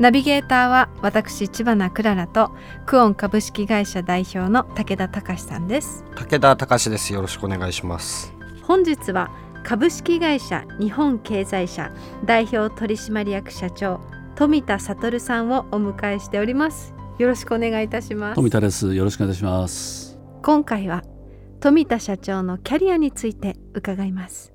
ナビゲーターは私千葉なクララとクオン株式会社代表の武田隆さんです。武田隆です。よろしくお願いします。本日は株式会社日本経済社代表取締役社長富田悟さんをお迎えしております。よろしくお願いいたします。富田です。よろしくお願いします。今回は富田社長のキャリアについて伺います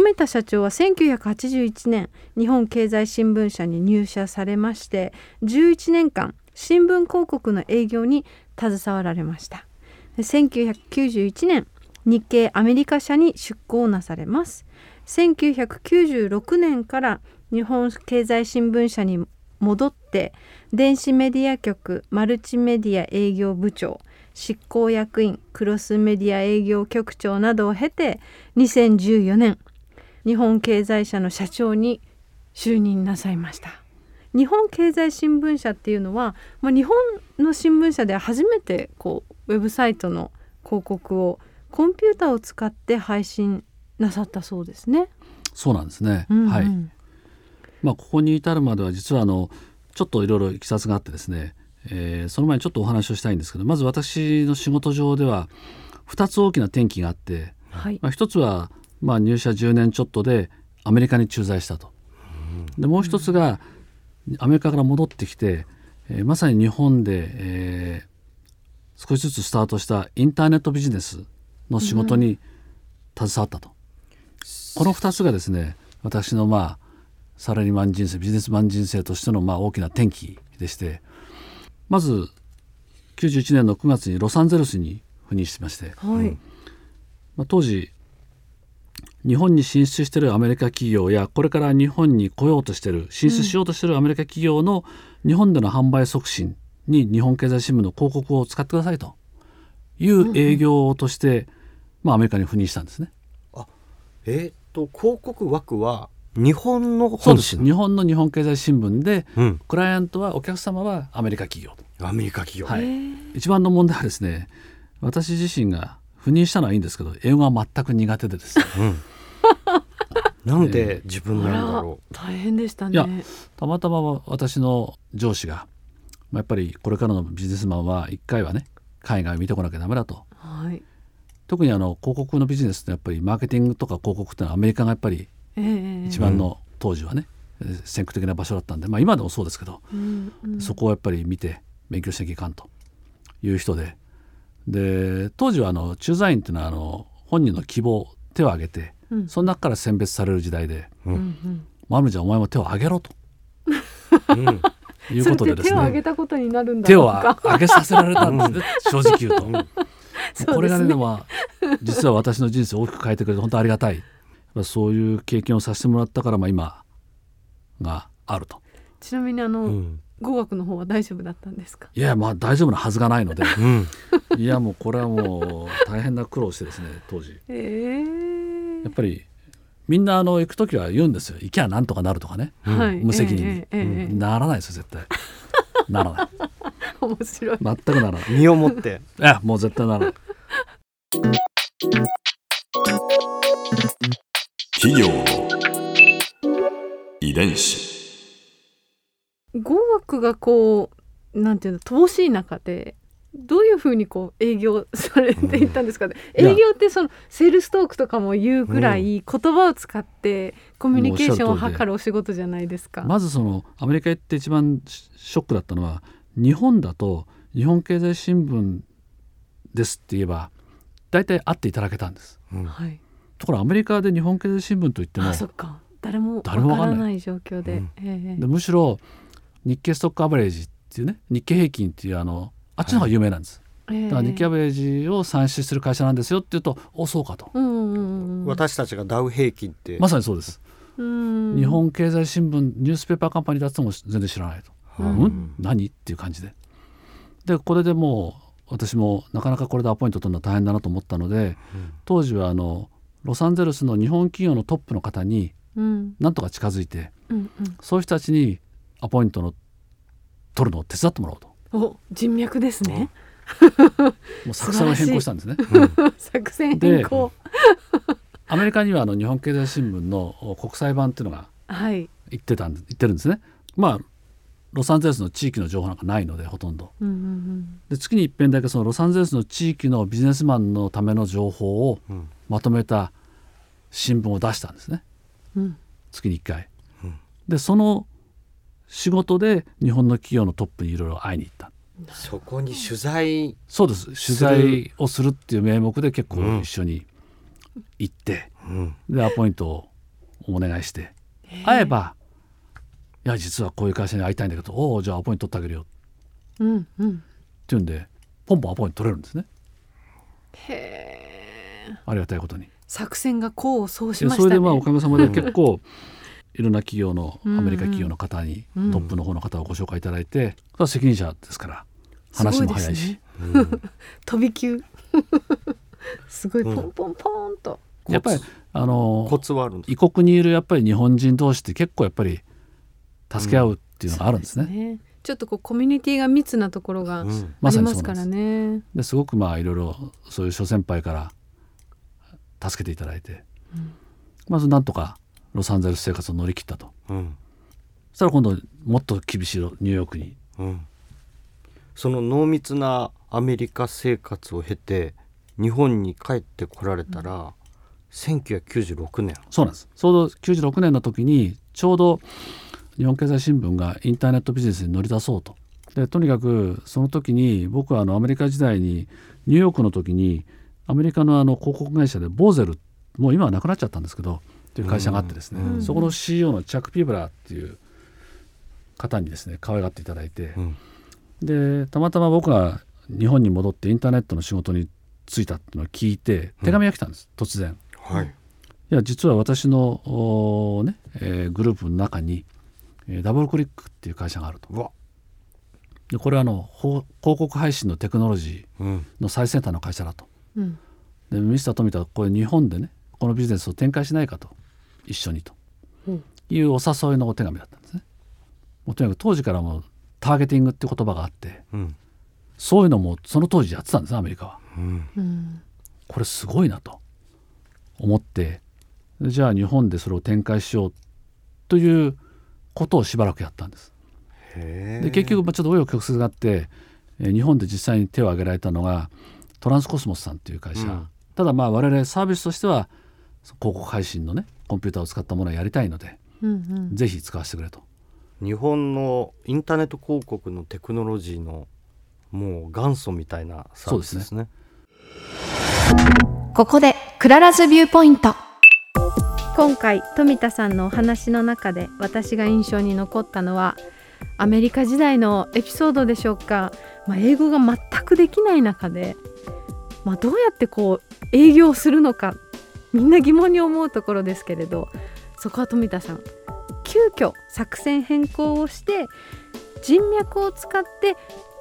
富田社長は1981年日本経済新聞社に入社されまして11年間新聞広告の営業に携わられました。1991年日系アメリカ社に出向なされます。1996年から日本経済新聞社に戻って電子メディア局マルチメディア営業部長執行役員クロスメディア営業局長などを経て2014年日本経済社の社長に就任なさいました。日本経済新聞社っていうのは、まあ、日本の新聞社では初めてこうウェブサイトの広告をコンピューターを使って配信なさったそうですね。そうなんですね、うんうん。はい。まあここに至るまでは実はあのちょっといろいろいきさつがあってですね、えーその前にちょっとお話をしたいんですけどまず私の仕事上では2つ大きな転機があって、はい、まあ、1つはまあ入社10年ちょっとでアメリカに駐在したと。でもう一つがアメリカから戻ってきて、えーまさに日本で、えー少しずつスタートしたインターネットビジネスの仕事に携わったと。この2つがですね私のまあサラリーマン人生ビジネスマン人生としてのまあ大きな転機でしてまず91年の9月にロサンゼルスに赴任してまして、はい、まあ、当時日本に進出しているアメリカ企業やこれから日本に来ようとしている進出しようとしているアメリカ企業の日本での販売促進に日本経済新聞の広告を使ってくださいという営業として、まあ、アメリカに赴任したん。ですね。えーっと広告枠は日本の本社日本の日本経済新聞でうん。クライアントはお客様はアメリカ企業と、アメリカ企業、はい。一番の問題はですね私自身が赴任したのはいいんですけど英語は全く苦手でですね。うんなんで自分なんだろ大変でしたいやね。たまたま私の上司が、まあ、やっぱりこれからのビジネスマンは一回はね海外を見てこなきゃダメだと。はい、特にあの広告のビジネスってやっぱりマーケティングとか広告ってのはアメリカがやっぱりええ一番の当時はね、えー先駆的な場所だったんで、まあ、今でもそうですけど、うんうん。そこをやっぱり見て勉強しなきゃいかんと。いう人で。で当時はあの駐在員っていうのはあの本人の希望手を挙げて、うん。その中から選別される時代でうん。うん「マルちゃんお前も手を挙げろ」と。う、うん、いうことでですね。手を挙げたことになるんだ手を。挙げさせられたんですね。正直言うと。そうこれがねまあ実は私の人生を大きく変えてくれて本当ありがたい。そういう経験をさせてもらったからまあ今があると。ちなみにあの、うん語学の方は大丈夫だったんですか？いやまあ大丈夫なはずがないので。うん、いやもうこれはもう大変な苦労してですね当時。ええ。やっぱりみんなあの行く時は言うんですよ。行きゃなんとかなるとかね。はい、無責任に。ええええええ。ならないですよ絶対。ならない。面白い。全くならない。身をもって。いやもう絶対ならない。企業がこうなんていうの乏しい中でどういうふうにこう営業されていったんですかね、うん。営業ってそのセールストークとかも言うぐらい言葉を使ってコミュニケーションを図るお仕事じゃないですか。まずそのアメリカ行って一番シショックだったのは日本だと日本経済新聞ですって言えば大体会っていただけたんです。うん。はい、ところがアメリカで日本経済新聞といっても誰もわか。誰もわかんないらない状況で、うん。ええ。でむしろ日経ストックアベレージっていうね日経平均っていうあのあっちの方が有名なんです、ええ。だから日経アベレージを算出する会社なんですよっていうとおそうかと。うんうんうんうん私たちがダウ平均って、まさにそうです。うん。日本経済新聞ニュースペーパーカンパニーだっても全然知らないと、ううん？ん何？っていう感じで。でこれでもう私もなかなかこれでアポイント取るのは大変だなと思ったので当時はあのロサンゼルスの日本企業のトップの方にうん。なんとか近づいてうんうん。そういう人たちにアポイントの取るのを手伝ってもらおうと。お人脈ですね。もう作戦を変更したんですね。作戦変更。アメリカにはあの日本経済新聞の国際版っていうのがはい。行ってたんで行ってるんですね。まあロサンゼルスの地域の情報なんかないのでほとんど。うんうんで月に一遍だけそのロサンゼルスの地域のビジネスマンのための情報をうん。まとめた新聞を出したんですね。うん。うん月に1回。うん。でその仕事で日本の企業のトップにいろいろ会いに行った。そこに取材そうです。取材をするっていう名目で結構うん一緒に行って、うん。でアポイントをお願いして会えば「いや実はこういう会社に会いたいんだけどおおじゃあアポイント取ってあげるよ」ってうん。うん言うんでポンポンアポイント取れるんですね。へえありがたいことに。作戦が功を奏しでましたね。それでまあおかげさまで結構 いろんな企業のアうんうんメリカ企業の方にトうん。ップの方の方をご紹介いただいてそれは責任者ですから話も早いし。うん。飛び級。すごいうん。ポンポンポンと、やっぱりあのコツはあるんです異国にいるやっぱり日本人同士って結構やっぱり助け合うっていうのがあるんですね。ね。ちょっとこうコミュニティが密なところがありますからね。です。ごくまあいろいろそういう諸先輩から助けていただいて、うん。まずなんとかロサンゼルス生活を乗り切ったと。うん。そしたら今度もっと厳しいニューヨークに。うん。その濃密なアメリカ生活を経て日本に帰ってこられたら、1996年。そうなんです。ちょうど96年の時にちょうど日本経済新聞がインターネットビジネスに乗り出そうと。でとにかくその時に僕はあのアメリカ時代にニューヨークの時にアメリカのあの広告会社でボーゼルもう今はなくなっちゃったんですけどっていう会社があってですね、うん。そこの CEO のチャック・ピーブラーっていう方にですね可愛がっていただいてう、ん。でたまたま僕が日本に戻ってインターネットの仕事に就いたっていうのを聞いて手紙が来たんです、突然。はい。いや実は私の、ねえーグループの中に、えーダブルクリックっていう会社があると。でこれはあのほ広告配信のテクノロジうん。ーの最先端の会社だと。うん。でミスター富田はこれ日本でねこのビジネスを展開しないかと一緒にと。うん。いうお誘いのお手紙だったんですね。もうとにかく当時からもうターゲティングって言葉があってうん。そういうのもその当時やってたんですねアメリカは。うん。うん。これすごいなと。思ってでじゃあ日本でそれを展開しようということをしばらくやったんです。へえ。で結局まあちょっと紆余曲折があって、えー日本で実際に手を挙げられたのがトランスコスモスさんっていう会社、うん。ただまあ我々サービスとしては広告配信のねコンピューターを使ったものをやりたいので、うんうん。ぜひ使わせてくれと。日本のインターネット広告のテクノロジーのもう元祖みたいなサービスですね。ここでクララズビューポイント。今回富田さんのお話の中で私が印象に残ったのはアメリカ時代のエピソードでしょうか、まあ、英語が全くできない中で、まあ、どうやってこう営業するのかみんな疑問に思うところですけれどそこは富田さん急遽作戦変更をして人脈を使って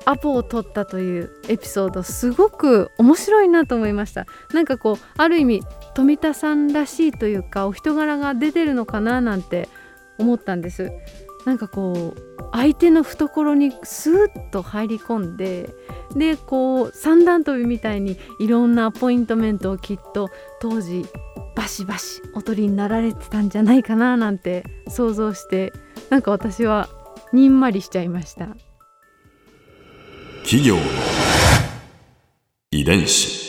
アポを取ったというエピソードすごく面白いなと思いました。なんかこうある意味富田さんらしいというかお人柄が出てるのかななんて思ったんです。なんかこう相手の懐にスーッと入り込んででこう三段跳びみたいにいろんなアポイントメントをきっと当時バシバシお取りになられてたんじゃないかななんて想像してなんか私はにんまりしちゃいました。企業遺伝子。